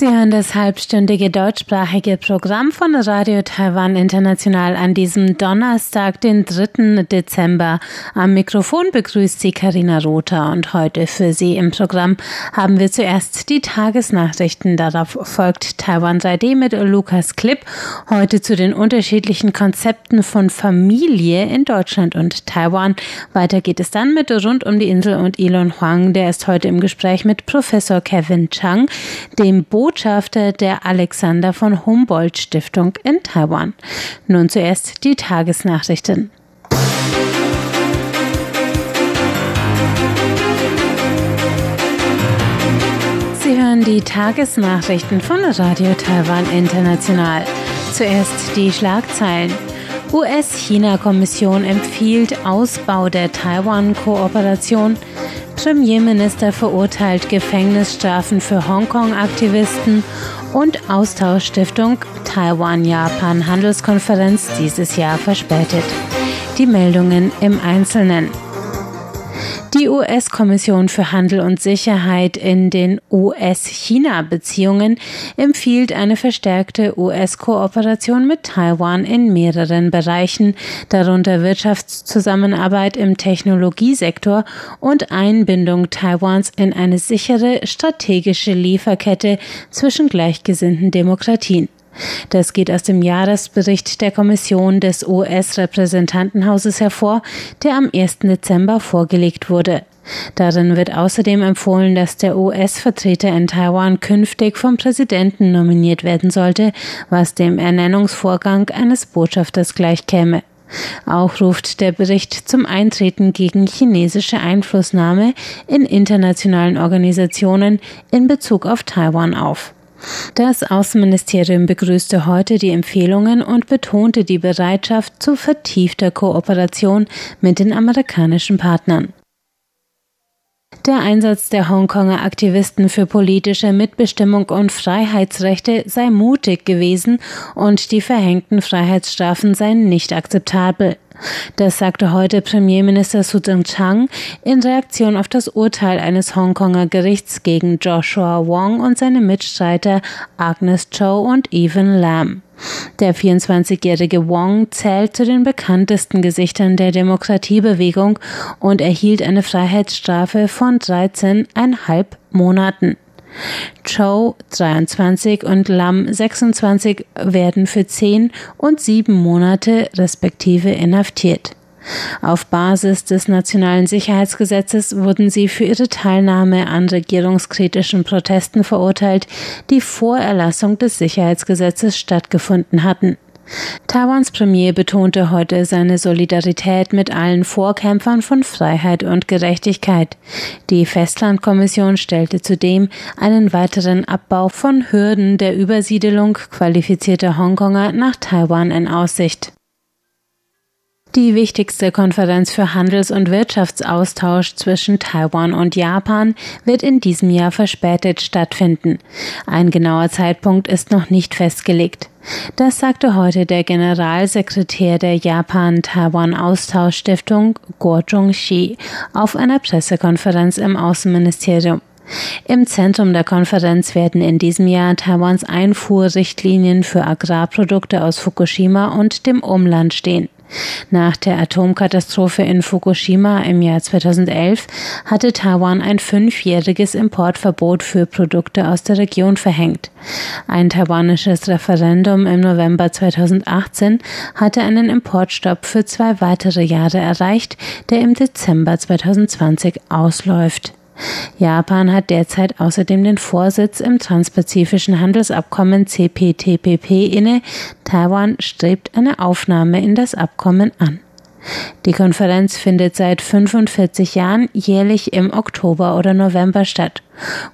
Sie hören das halbstündige deutschsprachige Programm von Radio Taiwan International an diesem Donnerstag, den 3. Dezember. Am Mikrofon begrüßt Sie Karina Rother und heute für Sie im Programm haben wir zuerst die Tagesnachrichten. Darauf folgt Taiwan 3D mit Lukas Klipp. Heute zu den unterschiedlichen Konzepten von Familie in Deutschland und Taiwan. Weiter geht es dann mit Rund um die Insel und Elon Huang. Der ist heute im Gespräch mit Professor Kevin Chang, dem Boden Botschafter der Alexander von Humboldt Stiftung in Taiwan. Nun zuerst die Tagesnachrichten. Sie hören die Tagesnachrichten von Radio Taiwan International. Zuerst die Schlagzeilen. US-China-Kommission empfiehlt Ausbau der Taiwan-Kooperation. Premierminister verurteilt Gefängnisstrafen für Hongkong-Aktivisten und Austauschstiftung Taiwan-Japan-Handelskonferenz dieses Jahr verspätet. Die Meldungen im Einzelnen. Die US-Kommission für Handel und Sicherheit in den US-China-Beziehungen empfiehlt eine verstärkte US-Kooperation mit Taiwan in mehreren Bereichen, darunter Wirtschaftszusammenarbeit im Technologiesektor und Einbindung Taiwans in eine sichere strategische Lieferkette zwischen gleichgesinnten Demokratien. Das geht aus dem Jahresbericht der Kommission des US-Repräsentantenhauses hervor, der am 1. Dezember vorgelegt wurde. Darin wird außerdem empfohlen, dass der US-Vertreter in Taiwan künftig vom Präsidenten nominiert werden sollte, was dem Ernennungsvorgang eines Botschafters gleichkäme. Auch ruft der Bericht zum Eintreten gegen chinesische Einflussnahme in internationalen Organisationen in Bezug auf Taiwan auf. Das Außenministerium begrüßte heute die Empfehlungen und betonte die Bereitschaft zu vertiefter Kooperation mit den amerikanischen Partnern. Der Einsatz der Hongkonger Aktivisten für politische Mitbestimmung und Freiheitsrechte sei mutig gewesen und die verhängten Freiheitsstrafen seien nicht akzeptabel. Das sagte heute Premierminister Su Tseng-Chang in Reaktion auf das Urteil eines Hongkonger Gerichts gegen Joshua Wong und seine Mitstreiter Agnes Cho und Evan Lam. Der 24-jährige Wong zählt zu den bekanntesten Gesichtern der Demokratiebewegung und erhielt eine Freiheitsstrafe von 13,5 Monaten. Chow 23 und Lam 26 werden für 10 und 7 Monate respektive inhaftiert. Auf Basis des Nationalen Sicherheitsgesetzes wurden sie für ihre Teilnahme an regierungskritischen Protesten verurteilt, die vor Erlassung des Sicherheitsgesetzes stattgefunden hatten. Taiwans Premier betonte heute seine Solidarität mit allen Vorkämpfern von Freiheit und Gerechtigkeit. Die Festlandkommission stellte zudem einen weiteren Abbau von Hürden der Übersiedelung qualifizierter Hongkonger nach Taiwan in Aussicht. Die wichtigste Konferenz für Handels- und Wirtschaftsaustausch zwischen Taiwan und Japan wird in diesem Jahr verspätet stattfinden. Ein genauer Zeitpunkt ist noch nicht festgelegt. Das sagte heute der Generalsekretär der Japan-Taiwan-Austauschstiftung Guo Zhongxi auf einer Pressekonferenz im Außenministerium. Im Zentrum der Konferenz werden in diesem Jahr Taiwans Einfuhrrichtlinien für Agrarprodukte aus Fukushima und dem Umland stehen. Nach der Atomkatastrophe in Fukushima im Jahr 2011 hatte Taiwan ein fünfjähriges Importverbot für Produkte aus der Region verhängt. Ein taiwanisches Referendum im November 2018 hatte einen Importstopp für zwei weitere Jahre erreicht, der im Dezember 2020 ausläuft. Japan hat derzeit außerdem den Vorsitz im Transpazifischen Handelsabkommen CPTPP inne. Taiwan strebt eine Aufnahme in das Abkommen an. Die Konferenz findet seit 45 Jahren jährlich im Oktober oder November statt.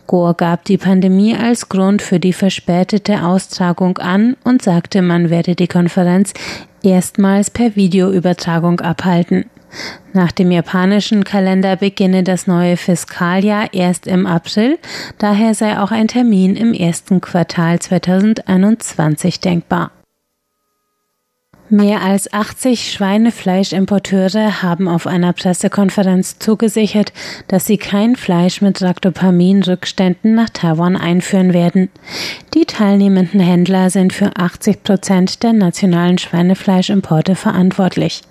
Gore gab die Pandemie als Grund für die verspätete Austragung an und sagte, man werde die Konferenz erstmals per Videoübertragung abhalten. Nach dem japanischen Kalender beginne das neue Fiskaljahr erst im April, daher sei auch ein Termin im ersten Quartal 2021 denkbar. Mehr als 80 Schweinefleischimporteure haben auf einer Pressekonferenz zugesichert, dass sie kein Fleisch mit Ractopamin-Rückständen nach Taiwan einführen werden. Die teilnehmenden Händler sind für 80 Prozent der nationalen Schweinefleischimporte verantwortlich.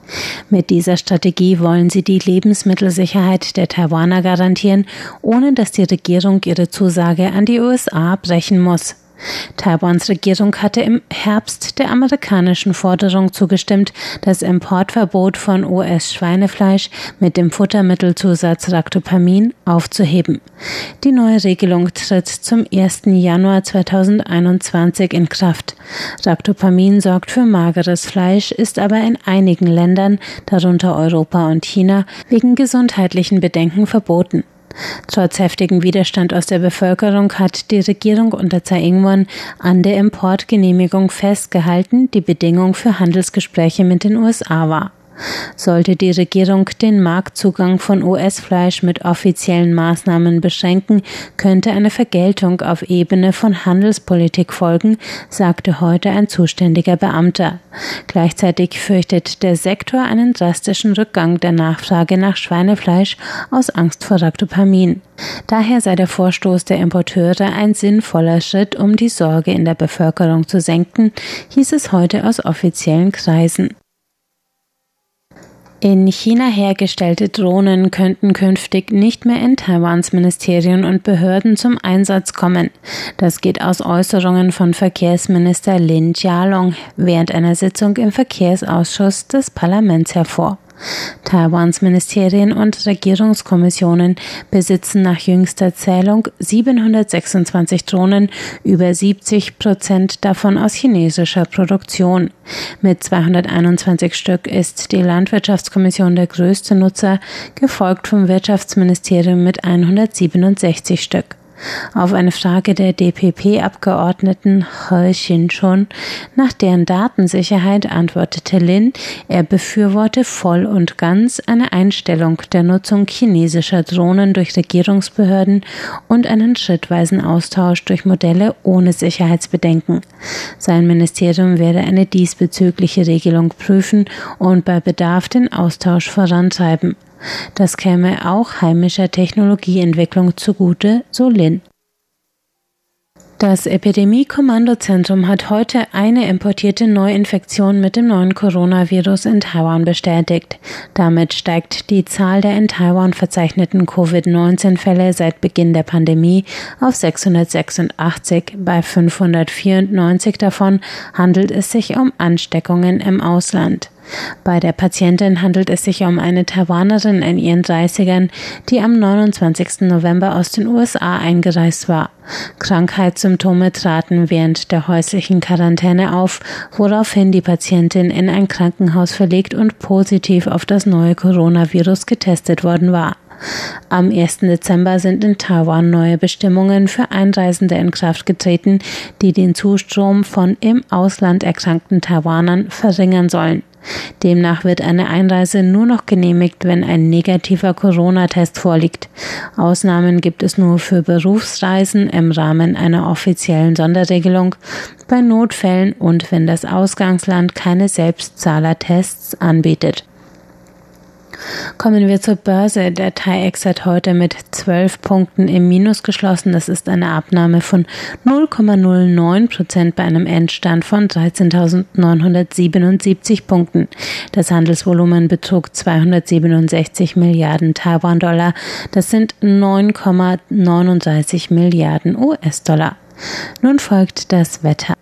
Mit dieser Strategie wollen sie die Lebensmittelsicherheit der Taiwaner garantieren, ohne dass die Regierung ihre Zusage an die USA brechen muss. Taiwans Regierung hatte im Herbst der amerikanischen Forderung zugestimmt, das Importverbot von US-Schweinefleisch mit dem Futtermittelzusatz Ractopamin aufzuheben. Die neue Regelung tritt zum 1. Januar 2021 in Kraft. Ractopamin sorgt für mageres Fleisch, ist aber in einigen Ländern, darunter Europa und China, wegen gesundheitlichen Bedenken verboten. Trotz heftigem Widerstand aus der Bevölkerung hat die Regierung unter Tsai Ing-wen an der Importgenehmigung festgehalten, die Bedingung für Handelsgespräche mit den USA war. Sollte die Regierung den Marktzugang von US-Fleisch mit offiziellen Maßnahmen beschränken, könnte eine Vergeltung auf Ebene von Handelspolitik folgen, sagte heute ein zuständiger Beamter. Gleichzeitig fürchtet der Sektor einen drastischen Rückgang der Nachfrage nach Schweinefleisch aus Angst vor Ractopamin. Daher sei der Vorstoß der Importeure ein sinnvoller Schritt, um die Sorge in der Bevölkerung zu senken, hieß es heute aus offiziellen Kreisen. In China hergestellte Drohnen könnten künftig nicht mehr in Taiwans Ministerien und Behörden zum Einsatz kommen. Das geht aus Äußerungen von Verkehrsminister Lin Jialong während einer Sitzung im Verkehrsausschuss des Parlaments hervor. Taiwans Ministerien und Regierungskommissionen besitzen nach jüngster Zählung 726 Drohnen, über 70 Prozent davon aus chinesischer Produktion. Mit 221 Stück ist die Landwirtschaftskommission der größte Nutzer, gefolgt vom Wirtschaftsministerium mit 167 Stück. Auf eine Frage der DPP-Abgeordneten He Xin-chun nach deren Datensicherheit antwortete Lin, er befürworte voll und ganz eine Einstellung der Nutzung chinesischer Drohnen durch Regierungsbehörden und einen schrittweisen Austausch durch Modelle ohne Sicherheitsbedenken. Sein Ministerium werde eine diesbezügliche Regelung prüfen und bei Bedarf den Austausch vorantreiben. Das käme auch heimischer Technologieentwicklung zugute, so Lin. Das Epidemie-Kommandozentrum hat heute eine importierte Neuinfektion mit dem neuen Coronavirus in Taiwan bestätigt. Damit steigt die Zahl der in Taiwan verzeichneten Covid-19-Fälle seit Beginn der Pandemie auf 686. Bei 594 davon handelt es sich um Ansteckungen im Ausland. Bei der Patientin handelt es sich um eine Taiwanerin in ihren 30ern, die am 29. November aus den USA eingereist war. Krankheitssymptome traten während der häuslichen Quarantäne auf, woraufhin die Patientin in ein Krankenhaus verlegt und positiv auf das neue Coronavirus getestet worden war. Am 1. Dezember sind in Taiwan neue Bestimmungen für Einreisende in Kraft getreten, die den Zustrom von im Ausland erkrankten Taiwanern verringern sollen. Demnach wird eine Einreise nur noch genehmigt, wenn ein negativer Corona-Test vorliegt. Ausnahmen gibt es nur für Berufsreisen im Rahmen einer offiziellen Sonderregelung, bei Notfällen und wenn das Ausgangsland keine Selbstzahlertests anbietet. Kommen wir zur Börse. Der TAIEX hat heute mit 12 Punkten im Minus geschlossen. Das ist eine Abnahme von 0,09 Prozent bei einem Endstand von 13.977 Punkten. Das Handelsvolumen betrug 267 Milliarden Taiwan-Dollar. Das sind 9,39 Milliarden US-Dollar. Nun folgt das Wetter.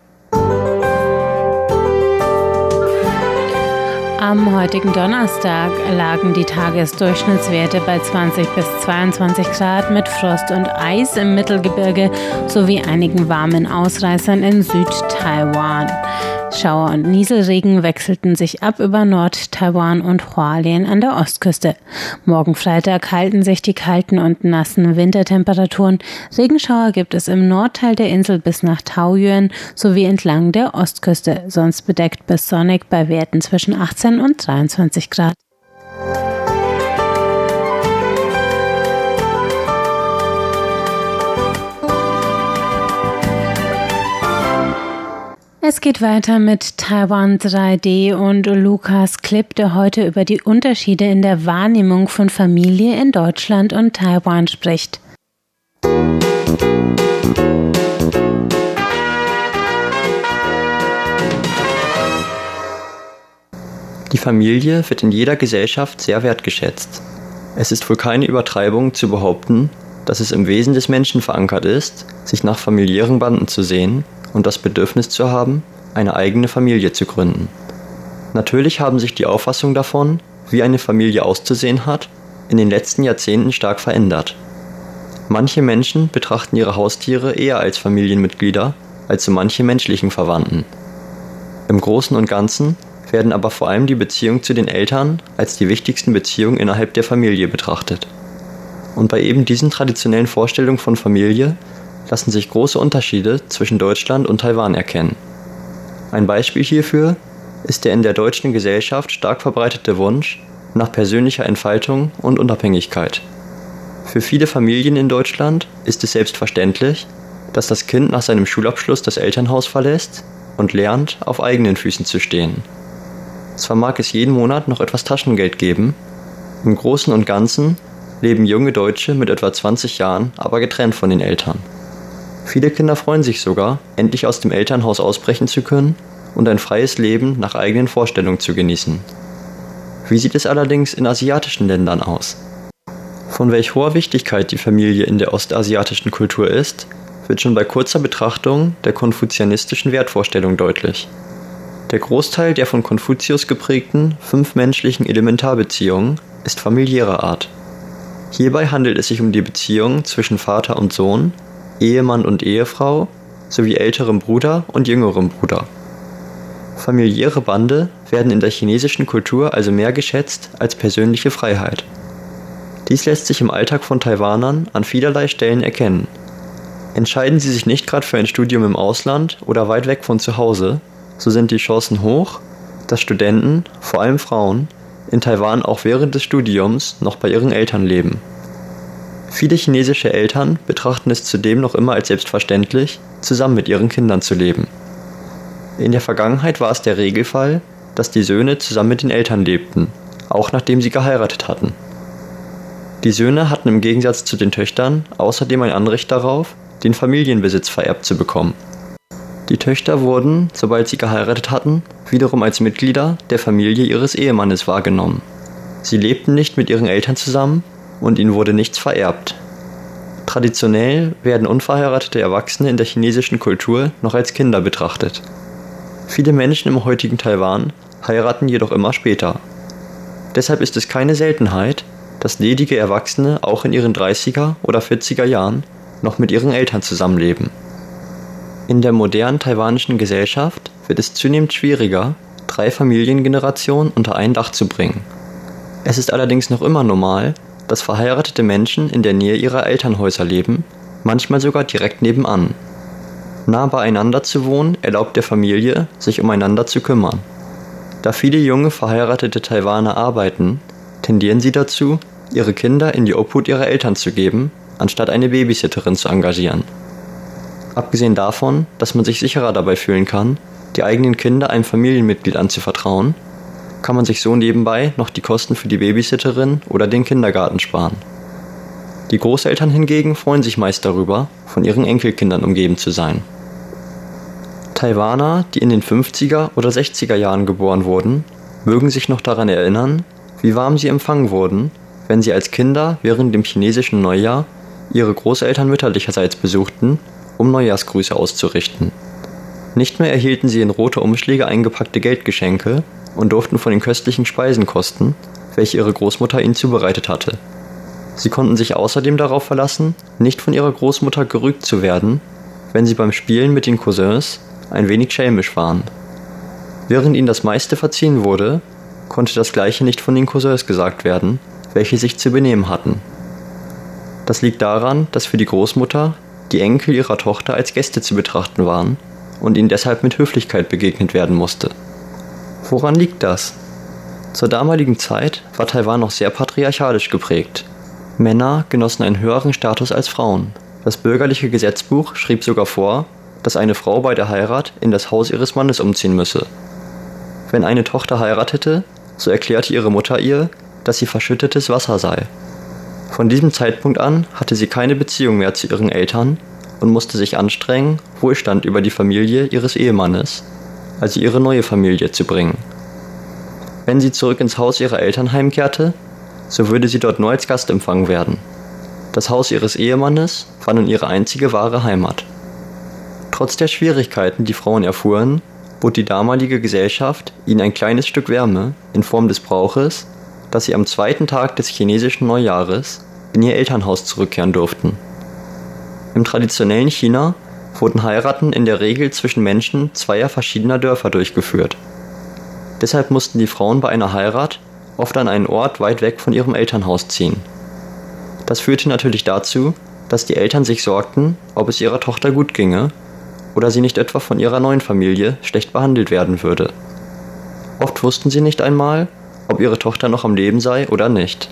Am heutigen Donnerstag lagen die Tagesdurchschnittswerte bei 20 bis 22 Grad mit Frost und Eis im Mittelgebirge sowie einigen warmen Ausreißern in Südtaiwan. Schauer und Nieselregen wechselten sich ab über Nord-Taiwan und Hualien an der Ostküste. Morgen Freitag halten sich die kalten und nassen Wintertemperaturen. Regenschauer gibt es im Nordteil der Insel bis nach Taoyuan sowie entlang der Ostküste, sonst bedeckt bis sonnig bei Werten zwischen 18 und 23 Grad. Es geht weiter mit Taiwan 3D und Lukas Clip, der heute über die Unterschiede in der Wahrnehmung von Familie in Deutschland und Taiwan spricht. Die Familie wird in jeder Gesellschaft sehr wertgeschätzt. Es ist wohl keine Übertreibung zu behaupten, dass es im Wesen des Menschen verankert ist, sich nach familiären Banden zu sehen und das Bedürfnis zu haben, eine eigene Familie zu gründen. Natürlich haben sich die Auffassungen davon, wie eine Familie auszusehen hat, in den letzten Jahrzehnten stark verändert. Manche Menschen betrachten ihre Haustiere eher als Familienmitglieder als so manche menschlichen Verwandten. Im Großen und Ganzen werden aber vor allem die Beziehungen zu den Eltern als die wichtigsten Beziehungen innerhalb der Familie betrachtet. Und bei eben diesen traditionellen Vorstellungen von Familie lassen sich große Unterschiede zwischen Deutschland und Taiwan erkennen. Ein Beispiel hierfür ist der in der deutschen Gesellschaft stark verbreitete Wunsch nach persönlicher Entfaltung und Unabhängigkeit. Für viele Familien in Deutschland ist es selbstverständlich, dass das Kind nach seinem Schulabschluss das Elternhaus verlässt und lernt, auf eigenen Füßen zu stehen. Zwar mag es jeden Monat noch etwas Taschengeld geben, im Großen und Ganzen leben junge Deutsche mit etwa 20 Jahren aber getrennt von den Eltern. Viele Kinder freuen sich sogar, endlich aus dem Elternhaus ausbrechen zu können und ein freies Leben nach eigenen Vorstellungen zu genießen. Wie sieht es allerdings in asiatischen Ländern aus? Von welch hoher Wichtigkeit die Familie in der ostasiatischen Kultur ist, wird schon bei kurzer Betrachtung der konfuzianistischen Wertvorstellung deutlich. Der Großteil der von Konfuzius geprägten fünf menschlichen Elementarbeziehungen ist familiärer Art. Hierbei handelt es sich um die Beziehung zwischen Vater und Sohn, Ehemann und Ehefrau sowie älterem Bruder und jüngerem Bruder. Familiäre Bande werden in der chinesischen Kultur also mehr geschätzt als persönliche Freiheit. Dies lässt sich im Alltag von Taiwanern an vielerlei Stellen erkennen. Entscheiden sie sich nicht gerade für ein Studium im Ausland oder weit weg von zu Hause, so sind die Chancen hoch, dass Studenten, vor allem Frauen, in Taiwan auch während des Studiums noch bei ihren Eltern leben. Viele chinesische Eltern betrachten es zudem noch immer als selbstverständlich, zusammen mit ihren Kindern zu leben. In der Vergangenheit war es der Regelfall, dass die Söhne zusammen mit den Eltern lebten, auch nachdem sie geheiratet hatten. Die Söhne hatten im Gegensatz zu den Töchtern außerdem ein Anrecht darauf, den Familienbesitz vererbt zu bekommen. Die Töchter wurden, sobald sie geheiratet hatten, wiederum als Mitglieder der Familie ihres Ehemannes wahrgenommen. Sie lebten nicht mit ihren Eltern zusammen, und ihnen wurde nichts vererbt. Traditionell werden unverheiratete Erwachsene in der chinesischen Kultur noch als Kinder betrachtet. Viele Menschen im heutigen Taiwan heiraten jedoch immer später. Deshalb ist es keine Seltenheit, dass ledige Erwachsene auch in ihren 30er oder 40er Jahren noch mit ihren Eltern zusammenleben. In der modernen taiwanischen Gesellschaft wird es zunehmend schwieriger, drei Familiengenerationen unter ein Dach zu bringen. Es ist allerdings noch immer normal, dass verheiratete Menschen in der Nähe ihrer Elternhäuser leben, manchmal sogar direkt nebenan. Nah beieinander zu wohnen erlaubt der Familie, sich umeinander zu kümmern. Da viele junge verheiratete Taiwaner arbeiten, tendieren sie dazu, ihre Kinder in die Obhut ihrer Eltern zu geben, anstatt eine Babysitterin zu engagieren. Abgesehen davon, dass man sich sicherer dabei fühlen kann, die eigenen Kinder einem Familienmitglied anzuvertrauen, kann man sich so nebenbei noch die Kosten für die Babysitterin oder den Kindergarten sparen. Die Großeltern hingegen freuen sich meist darüber, von ihren Enkelkindern umgeben zu sein. Taiwaner, die in den 50er oder 60er Jahren geboren wurden, mögen sich noch daran erinnern, wie warm sie empfangen wurden, wenn sie als Kinder während dem chinesischen Neujahr ihre Großeltern mütterlicherseits besuchten, um Neujahrsgrüße auszurichten. Nicht mehr erhielten sie in rote Umschläge eingepackte Geldgeschenke, und durften von den köstlichen Speisen kosten, welche ihre Großmutter ihnen zubereitet hatte. Sie konnten sich außerdem darauf verlassen, nicht von ihrer Großmutter gerügt zu werden, wenn sie beim Spielen mit den Cousins ein wenig schelmisch waren. Während ihnen das meiste verziehen wurde, konnte das gleiche nicht von den Cousins gesagt werden, welche sich zu benehmen hatten. Das liegt daran, dass für die Großmutter die Enkel ihrer Tochter als Gäste zu betrachten waren und ihnen deshalb mit Höflichkeit begegnet werden musste. Woran liegt das? Zur damaligen Zeit war Taiwan noch sehr patriarchalisch geprägt. Männer genossen einen höheren Status als Frauen. Das bürgerliche Gesetzbuch schrieb sogar vor, dass eine Frau bei der Heirat in das Haus ihres Mannes umziehen müsse. Wenn eine Tochter heiratete, so erklärte ihre Mutter ihr, dass sie verschüttetes Wasser sei. Von diesem Zeitpunkt an hatte sie keine Beziehung mehr zu ihren Eltern und musste sich anstrengen, Wohlstand über die Familie ihres Ehemannes, also ihre neue Familie, zu bringen. Wenn sie zurück ins Haus ihrer Eltern heimkehrte, so würde sie dort nur als Gast empfangen werden. Das Haus ihres Ehemannes war nun ihre einzige wahre Heimat. Trotz der Schwierigkeiten, die Frauen erfuhren, bot die damalige Gesellschaft ihnen ein kleines Stück Wärme in Form des Brauches, dass sie am zweiten Tag des chinesischen Neujahres in ihr Elternhaus zurückkehren durften. Im traditionellen China wurden Heiraten in der Regel zwischen Menschen zweier verschiedener Dörfer durchgeführt. Deshalb mussten die Frauen bei einer Heirat oft an einen Ort weit weg von ihrem Elternhaus ziehen. Das führte natürlich dazu, dass die Eltern sich sorgten, ob es ihrer Tochter gut ginge oder sie nicht etwa von ihrer neuen Familie schlecht behandelt werden würde. Oft wussten sie nicht einmal, ob ihre Tochter noch am Leben sei oder nicht.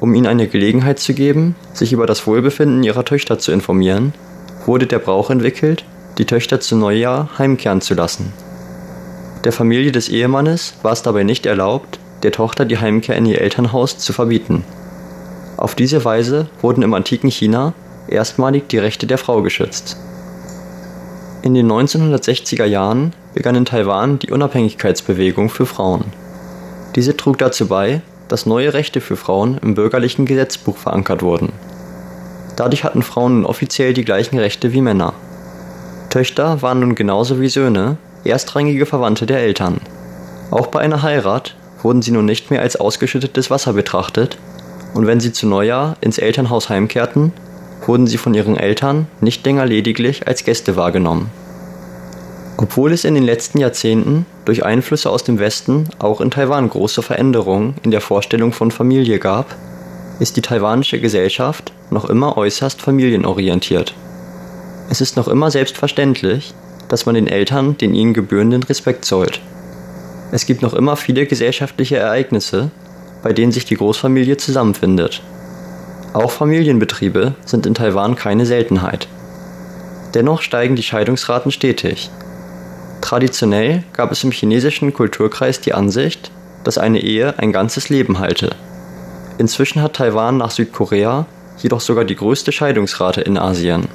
Um ihnen eine Gelegenheit zu geben, sich über das Wohlbefinden ihrer Töchter zu informieren, wurde der Brauch entwickelt, die Töchter zu Neujahr heimkehren zu lassen. Der Familie des Ehemannes war es dabei nicht erlaubt, der Tochter die Heimkehr in ihr Elternhaus zu verbieten. Auf diese Weise wurden im antiken China erstmalig die Rechte der Frau geschützt. In den 1960er Jahren begann in Taiwan die Unabhängigkeitsbewegung für Frauen. Diese trug dazu bei, dass neue Rechte für Frauen im bürgerlichen Gesetzbuch verankert wurden. Dadurch hatten Frauen nun offiziell die gleichen Rechte wie Männer. Töchter waren nun genauso wie Söhne erstrangige Verwandte der Eltern. Auch bei einer Heirat wurden sie nun nicht mehr als ausgeschüttetes Wasser betrachtet, und wenn sie zu Neujahr ins Elternhaus heimkehrten, wurden sie von ihren Eltern nicht länger lediglich als Gäste wahrgenommen. Obwohl es in den letzten Jahrzehnten durch Einflüsse aus dem Westen auch in Taiwan große Veränderungen in der Vorstellung von Familie gab, ist die taiwanische Gesellschaft noch immer äußerst familienorientiert. Es ist noch immer selbstverständlich, dass man den Eltern den ihnen gebührenden Respekt zollt. Es gibt noch immer viele gesellschaftliche Ereignisse, bei denen sich die Großfamilie zusammenfindet. Auch Familienbetriebe sind in Taiwan keine Seltenheit. Dennoch steigen die Scheidungsraten stetig. Traditionell gab es im chinesischen Kulturkreis die Ansicht, dass eine Ehe ein ganzes Leben halte. Inzwischen hat Taiwan nach Südkorea jedoch sogar die größte Scheidungsrate in Asien.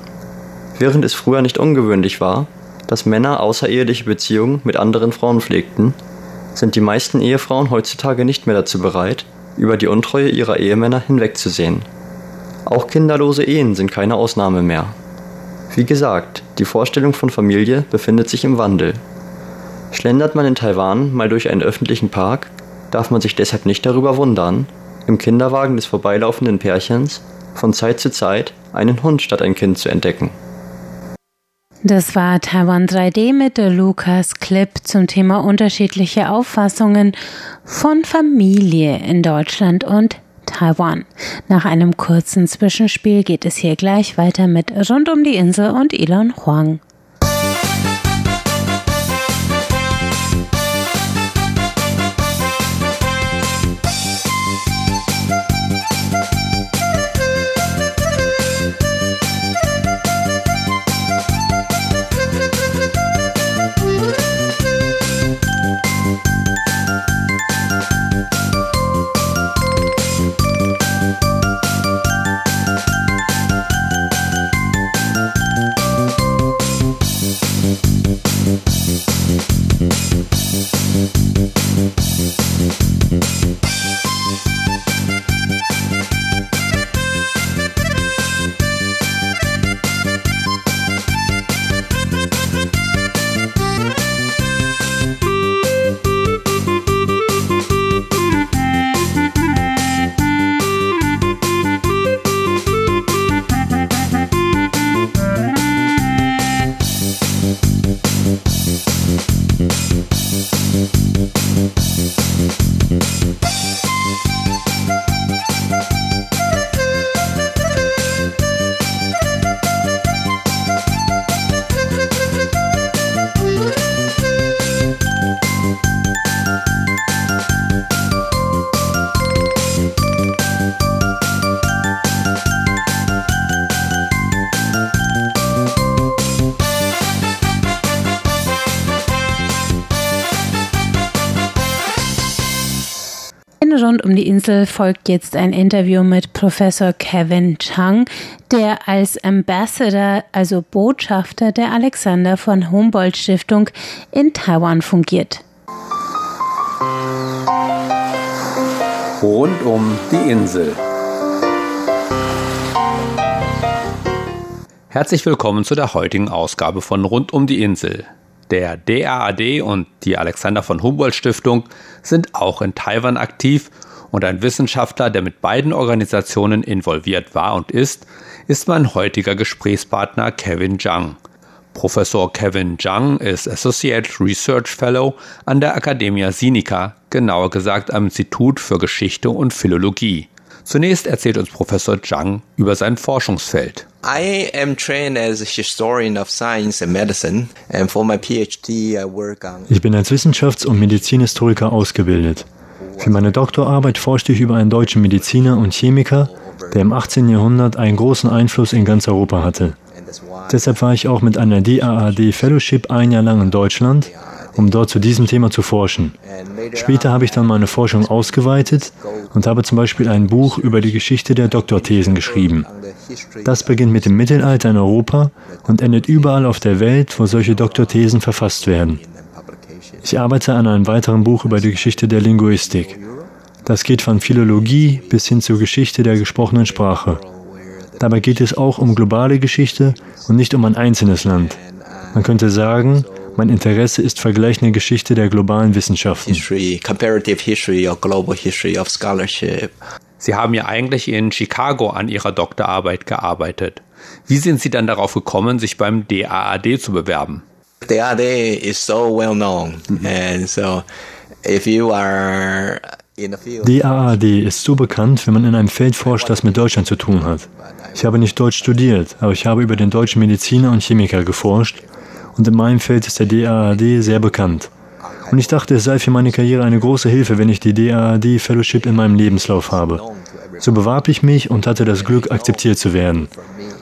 Während es früher nicht ungewöhnlich war, dass Männer außereheliche Beziehungen mit anderen Frauen pflegten, sind die meisten Ehefrauen heutzutage nicht mehr dazu bereit, über die Untreue ihrer Ehemänner hinwegzusehen. Auch kinderlose Ehen sind keine Ausnahme mehr. Wie gesagt, die Vorstellung von Familie befindet sich im Wandel. Schlendert man in Taiwan mal durch einen öffentlichen Park, darf man sich deshalb nicht darüber wundern, im Kinderwagen des vorbeilaufenden Pärchens von Zeit zu Zeit einen Hund statt ein Kind zu entdecken. Das war Taiwan 3D mit der Lukas Clip zum Thema unterschiedliche Auffassungen von Familie in Deutschland und Taiwan. Nach einem kurzen Zwischenspiel geht es hier gleich weiter mit Rund um die Insel und Elon Huang. Rund um die Insel folgt jetzt ein Interview mit Professor Kevin Chang, der als Ambassador, also Botschafter der Alexander von Humboldt Stiftung in Taiwan fungiert. Rund um die Insel. Herzlich willkommen zu der heutigen Ausgabe von Rund um die Insel. Der DAAD und die Alexander von Humboldt Stiftung sind auch in Taiwan aktiv und ein Wissenschaftler, der mit beiden Organisationen involviert war und ist, ist mein heutiger Gesprächspartner Kevin Zhang. Professor Kevin Zhang ist Associate Research Fellow an der Academia Sinica, genauer gesagt am Institut für Geschichte und Philologie. Zunächst erzählt uns Professor Zhang über sein Forschungsfeld. I am trained as a historian of science and medicine and for my PhD I work on Ich bin als Wissenschafts- und Medizinhistoriker ausgebildet. Für meine Doktorarbeit forschte ich über einen deutschen Mediziner und Chemiker, der im 18. Jahrhundert einen großen Einfluss in ganz Europa hatte. Deshalb war ich auch mit einer DAAD Fellowship ein Jahr lang in Deutschland um dort zu diesem Thema zu forschen. Später habe ich dann meine Forschung ausgeweitet und habe zum Beispiel ein Buch über die Geschichte der Doktorthesen geschrieben. Das beginnt mit dem Mittelalter in Europa und endet überall auf der Welt, wo solche Doktorthesen verfasst werden. Ich arbeite an einem weiteren Buch über die Geschichte der Linguistik. Das geht von Philologie bis hin zur Geschichte der gesprochenen Sprache. Dabei geht es auch um globale Geschichte und nicht um ein einzelnes Land. Man könnte sagen, mein Interesse ist vergleichende Geschichte der globalen Wissenschaften. history, comparative history or global history of scholarship. Sie haben ja eigentlich in Chicago an Ihrer Doktorarbeit gearbeitet. Wie sind Sie dann darauf gekommen, sich beim DAAD zu bewerben? The AD is so well known and so if you are in the field DAAD ist so bekannt, wenn man in einem Feld forscht, das mit Deutschland zu tun hat. Ich habe nicht Deutsch studiert, aber ich habe über den deutschen Mediziner und Chemiker geforscht und in meinem Feld ist der DAAD sehr bekannt. Und ich dachte, es sei für meine Karriere eine große Hilfe, wenn ich die DAAD Fellowship in meinem Lebenslauf habe. So bewarb ich mich und hatte das Glück, akzeptiert zu werden.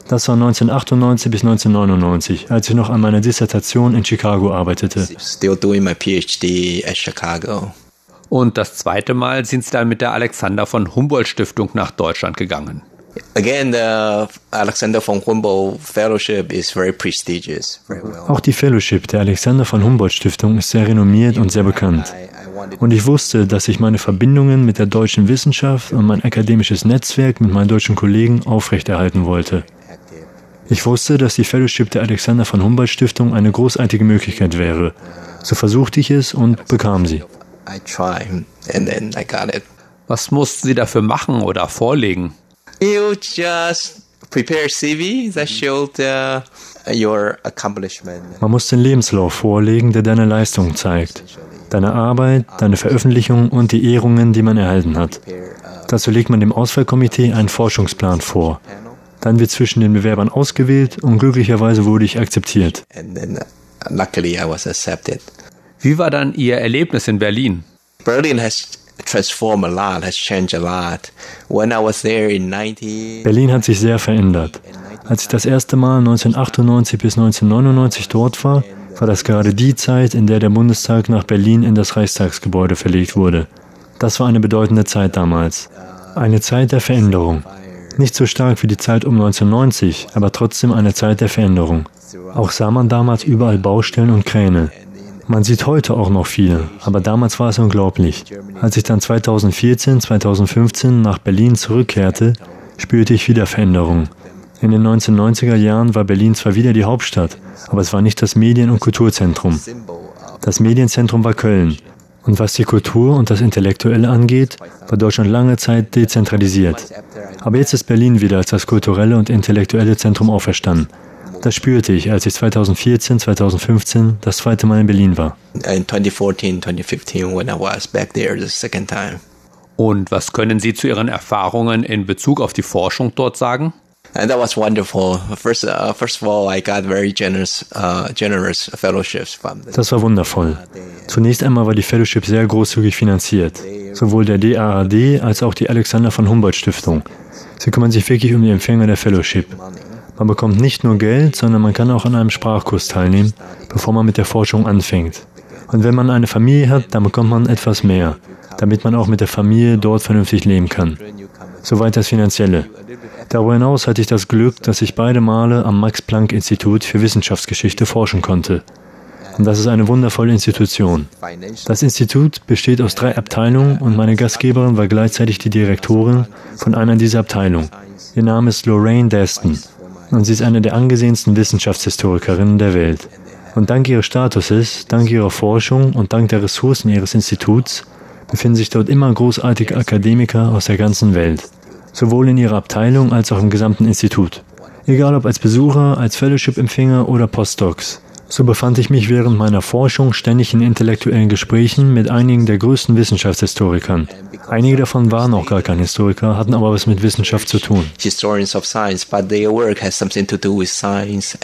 Das war 1998 bis 1999, als ich noch an meiner Dissertation in Chicago arbeitete. Und das zweite Mal sind Sie dann mit der Alexander von Humboldt Stiftung nach Deutschland gegangen. Again, the Alexander von Humboldt Fellowship is very prestigious, very well. Auch die Fellowship der Alexander von Humboldt Stiftung ist sehr renommiert und sehr bekannt. Und ich wusste, dass ich meine Verbindungen mit der deutschen Wissenschaft und mein akademisches Netzwerk mit meinen deutschen Kollegen aufrechterhalten wollte. Ich wusste, dass die Fellowship der Alexander von Humboldt Stiftung eine großartige Möglichkeit wäre. So versuchte ich es und bekam sie. I tried and then I got it. Was mussten Sie dafür machen oder vorlegen? You just prepare CV that showed uh, your accomplishment. Man muss den Lebenslauf vorlegen, der deine Leistung zeigt. Deine Arbeit, deine Veröffentlichungen und die Ehrungen, die man erhalten hat. Dazu legt man dem Auswahlkomitee einen Forschungsplan vor. Dann wird zwischen den Bewerbern ausgewählt und glücklicherweise wurde ich akzeptiert. And then uh, luckily I was accepted. Wie war dann Ihr Erlebnis in Berlin? Berlin has transformed a lot, has changed a lot. When I was there in 90, Berlin hat sich sehr verändert. Als ich das erste Mal 1998 bis 1999 dort war, war das gerade die Zeit, in der der Bundestag nach Berlin in das Reichstagsgebäude verlegt wurde. Das war eine bedeutende Zeit damals. Eine Zeit der Veränderung. Nicht so stark wie die Zeit um 1990, aber trotzdem eine Zeit der Veränderung. Auch sah man damals überall Baustellen und Kräne. Man sieht heute auch noch viele, aber damals war es unglaublich. Als ich dann 2014, 2015 nach Berlin zurückkehrte, spürte ich wieder Veränderung. In den 1990er Jahren war Berlin zwar wieder die Hauptstadt, aber es war nicht das Medien- und Kulturzentrum. Das Medienzentrum war Köln. Und was die Kultur und das Intellektuelle angeht, war Deutschland lange Zeit dezentralisiert. Aber jetzt ist Berlin wieder als das kulturelle und intellektuelle Zentrum auferstanden. Das spürte ich, als ich 2014, 2015 das zweite Mal in Berlin war. in 2014, 2015, when I was back there the second time. Und was können Sie zu Ihren Erfahrungen in Bezug auf die Forschung dort sagen? And that was wonderful. First, uh, first of all, I got very generous, uh, generous fellowships from the Das war wundervoll. Zunächst einmal war die Fellowship sehr großzügig finanziert. Sowohl der DAAD als auch die Alexander von Humboldt Stiftung. Sie kümmern sich wirklich um die Empfänger der Fellowship. Man bekommt nicht nur Geld, sondern man kann auch an einem Sprachkurs teilnehmen, bevor man mit der Forschung anfängt. Und wenn man eine Familie hat, dann bekommt man etwas mehr, damit man auch mit der Familie dort vernünftig leben kann. Soweit das Finanzielle. Darüber hinaus hatte ich das Glück, dass ich beide Male am Max-Planck-Institut für Wissenschaftsgeschichte forschen konnte. Und das ist eine wundervolle Institution. Das Institut besteht aus drei Abteilungen und meine Gastgeberin war gleichzeitig die Direktorin von einer dieser Abteilungen. Ihr Name ist Lorraine Deston und sie ist eine der angesehensten Wissenschaftshistorikerinnen der Welt. Und dank ihres Statuses, dank ihrer Forschung und dank der Ressourcen ihres Instituts befinden sich dort immer großartige Akademiker aus der ganzen Welt, sowohl in ihrer Abteilung als auch im gesamten Institut. Egal ob als Besucher, als Fellowship-Empfänger oder Postdocs. So befand ich mich während meiner Forschung ständig in intellektuellen Gesprächen mit einigen der größten Wissenschaftshistorikern. Einige davon waren auch gar kein Historiker, hatten aber was mit Wissenschaft zu tun. Historians of science, but their work has something to do with science.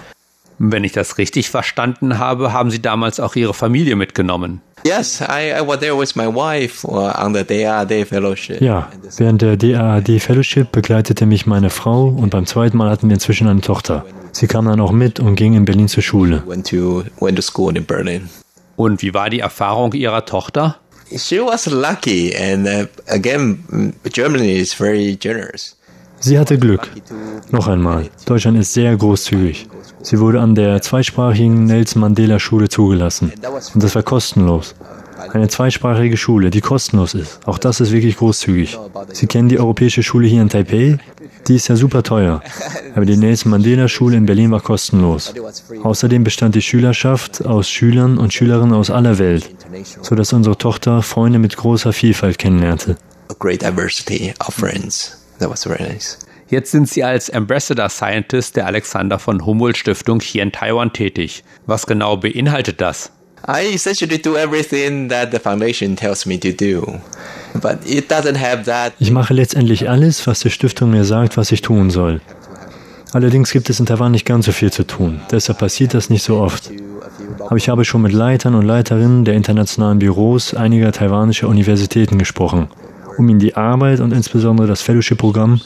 Wenn ich das richtig verstanden habe, haben Sie damals auch Ihre Familie mitgenommen. Yes, I, I was there with my wife uh, on the DAAD Fellowship. Ja, während der DAAD Fellowship begleitete mich meine Frau und beim zweiten Mal hatten wir inzwischen eine Tochter. Sie kam dann auch mit und ging in Berlin zur Schule. Went to, went to school in Berlin. Und wie war die Erfahrung Ihrer Tochter? She was lucky and uh, again Germany is very generous. Sie hatte Glück. Noch einmal, Deutschland ist sehr großzügig. Sie wurde an der zweisprachigen Nelson Mandela Schule zugelassen. Und das war kostenlos. Eine zweisprachige Schule, die kostenlos ist. Auch das ist wirklich großzügig. Sie kennen die europäische Schule hier in Taipei? Die ist ja super teuer. Aber die Nelson Mandela Schule in Berlin war kostenlos. Außerdem bestand die Schülerschaft aus Schülern und Schülerinnen aus aller Welt, sodass unsere Tochter Freunde mit großer Vielfalt kennenlernte. Jetzt sind Sie als Ambassador Scientist der Alexander von Humboldt Stiftung hier in Taiwan tätig. Was genau beinhaltet das? I essentially do everything that the foundation tells me to do. But it doesn't have that Ich mache letztendlich alles, was die Stiftung mir sagt, was ich tun soll. Allerdings gibt es in Taiwan nicht ganz so viel zu tun. Deshalb passiert das nicht so oft. Aber ich habe schon mit Leitern und Leiterinnen der internationalen Büros einiger taiwanischer Universitäten gesprochen, um ihnen die Arbeit und insbesondere das Fellowship-Programm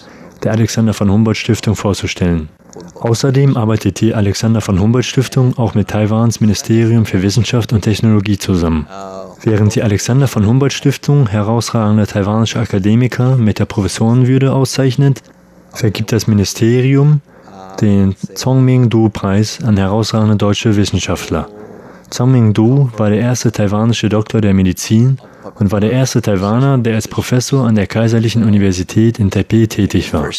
der Alexander von Humboldt Stiftung vorzustellen. Außerdem arbeitet die Alexander von Humboldt Stiftung auch mit Taiwans Ministerium für Wissenschaft und Technologie zusammen. Während die Alexander von Humboldt Stiftung herausragende taiwanische Akademiker mit der Professorenwürde auszeichnet, vergibt das Ministerium den Zongming-Du-Preis an herausragende deutsche Wissenschaftler. Zongming-Du war der erste taiwanische Doktor der Medizin und war der erste Taiwaner, der als Professor an der Kaiserlichen Universität in Taipei tätig war.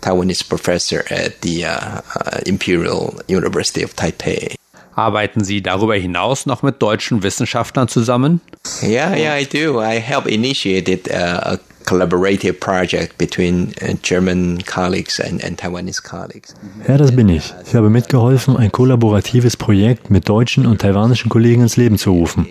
Taiwanese professor at the uh, uh, Imperial University of Taipei. Arbeiten Sie darüber hinaus noch mit deutschen Wissenschaftlern zusammen? Yeah, yeah, I do. I helped initiated uh, a collaborative project between uh, German colleagues and, and Taiwanese colleagues. Ja, das bin ich. Ich habe mitgeholfen, ein kollaboratives Projekt mit deutschen und taiwanischen Kollegen ins Leben zu rufen.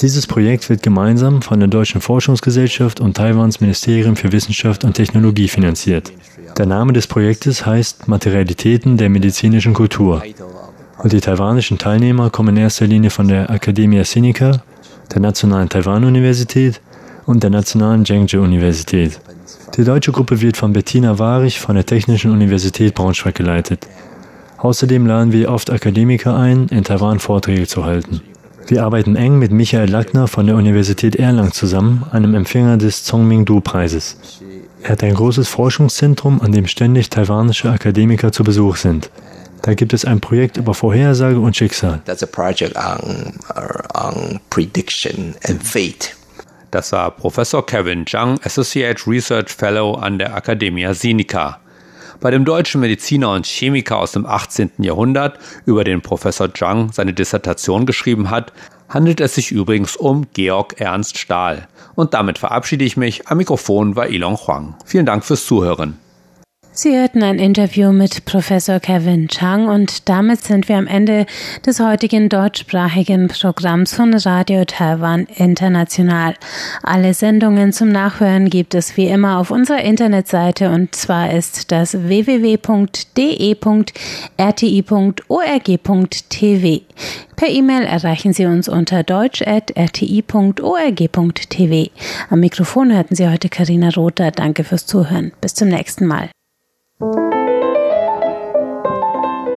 Dieses Projekt wird gemeinsam von der Deutschen Forschungsgesellschaft und Taiwans Ministerium für Wissenschaft und Technologie finanziert. Der Name des Projektes heißt Materialitäten der medizinischen Kultur. Und die taiwanischen Teilnehmer kommen in erster Linie von der Academia Sinica, der Nationalen Taiwan-Universität und der Nationalen Zhengzhou-Universität. Die deutsche Gruppe wird von Bettina Warich von der Technischen Universität Braunschweig geleitet. Außerdem laden wir oft Akademiker ein, in Taiwan Vorträge zu halten. Wir arbeiten eng mit Michael Lackner von der Universität Erlangen zusammen, einem Empfänger des Zongming-Du-Preises. Er hat ein großes Forschungszentrum, an dem ständig taiwanische Akademiker zu Besuch sind. Da gibt es ein Projekt über Vorhersage und Schicksal. That's a project on, on prediction and fate. Das war Professor Kevin Zhang, Associate Research Fellow an der Academia Sinica. Bei dem deutschen Mediziner und Chemiker aus dem 18. Jahrhundert, über den Professor Zhang seine Dissertation geschrieben hat, handelt es sich übrigens um Georg Ernst Stahl. Und damit verabschiede ich mich. Am Mikrofon war Ilon Huang. Vielen Dank fürs Zuhören. Sie hörten ein Interview mit Professor Kevin Chang und damit sind wir am Ende des heutigen deutschsprachigen Programms von Radio Taiwan International. Alle Sendungen zum Nachhören gibt es wie immer auf unserer Internetseite und zwar ist das www.de.rti.org.tv. Per E-Mail erreichen Sie uns unter deutsch.rti.org.tv. Am Mikrofon hörten Sie heute Karina Rother. Danke fürs Zuhören. Bis zum nächsten Mal. Thank you.